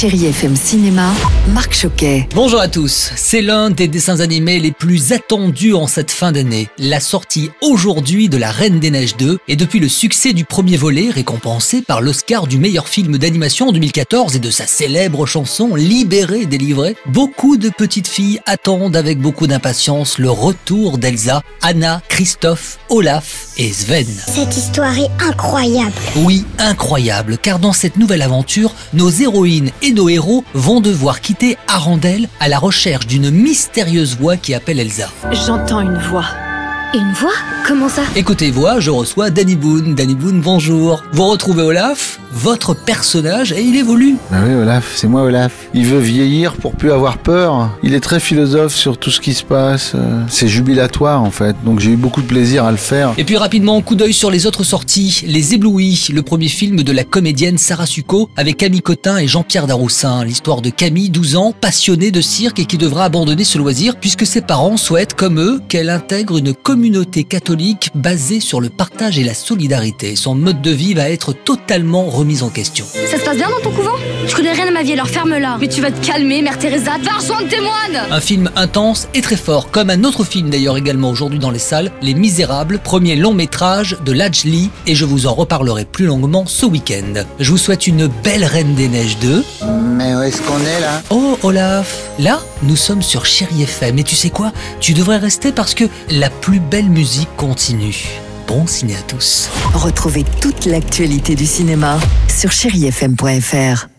Chérie FM Cinéma, Marc Choquet. Bonjour à tous, c'est l'un des dessins animés les plus attendus en cette fin d'année. La sortie aujourd'hui de La Reine des Neiges 2 et depuis le succès du premier volet récompensé par l'Oscar du meilleur film d'animation en 2014 et de sa célèbre chanson Libérée délivrée, beaucoup de petites filles attendent avec beaucoup d'impatience le retour d'Elsa, Anna, Christophe, Olaf et Sven. Cette histoire est incroyable. Oui, incroyable, car dans cette nouvelle aventure, nos héroïnes et nos héros vont devoir quitter Arendelle à la recherche d'une mystérieuse voix qui appelle Elsa. J'entends une voix. Une voix? Comment ça? Écoutez voix, je reçois Danny Boone. Danny Boone, bonjour. Vous retrouvez Olaf, votre personnage, et il évolue. Bah oui, Olaf, c'est moi Olaf. Il veut vieillir pour plus avoir peur. Il est très philosophe sur tout ce qui se passe. Euh, C'est jubilatoire en fait, donc j'ai eu beaucoup de plaisir à le faire. Et puis rapidement, coup d'œil sur les autres sorties. Les Éblouis, le premier film de la comédienne Sarah Succo avec Camille Cotin et Jean-Pierre Daroussin. L'histoire de Camille, 12 ans, passionnée de cirque et qui devra abandonner ce loisir puisque ses parents souhaitent, comme eux, qu'elle intègre une communauté catholique basée sur le partage et la solidarité. Son mode de vie va être totalement remis en question. Ça se passe bien dans ton couvent? Je connais rien à ma vie, alors ferme-la. Mais tu vas te calmer, Mère Teresa. Va rejoindre tes moines Un film intense et très fort, comme un autre film d'ailleurs également aujourd'hui dans les salles, Les Misérables, premier long métrage de Laj Lee, et je vous en reparlerai plus longuement ce week-end. Je vous souhaite une belle Reine des Neiges 2. Mais où est-ce qu'on est là? Oh Olaf, là nous sommes sur Chéri FM, et tu sais quoi? Tu devrais rester parce que la plus belle musique continue. Bon ciné à tous. Retrouvez toute l'actualité du cinéma sur chérifm.fr.